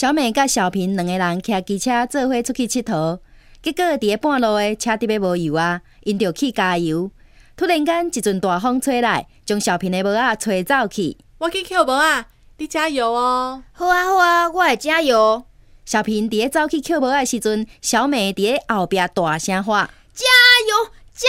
小美甲小平两个人骑机车做伙出去佚佗，结果伫咧半路诶，车底要无油啊，因着去加油。突然间一阵大风吹来，将小平的帽啊吹走去。我去扣帽啊，你加油哦！好啊好啊，我会加油。小平伫咧走去扣帽诶时阵，小美伫咧后壁大声喊：加油加！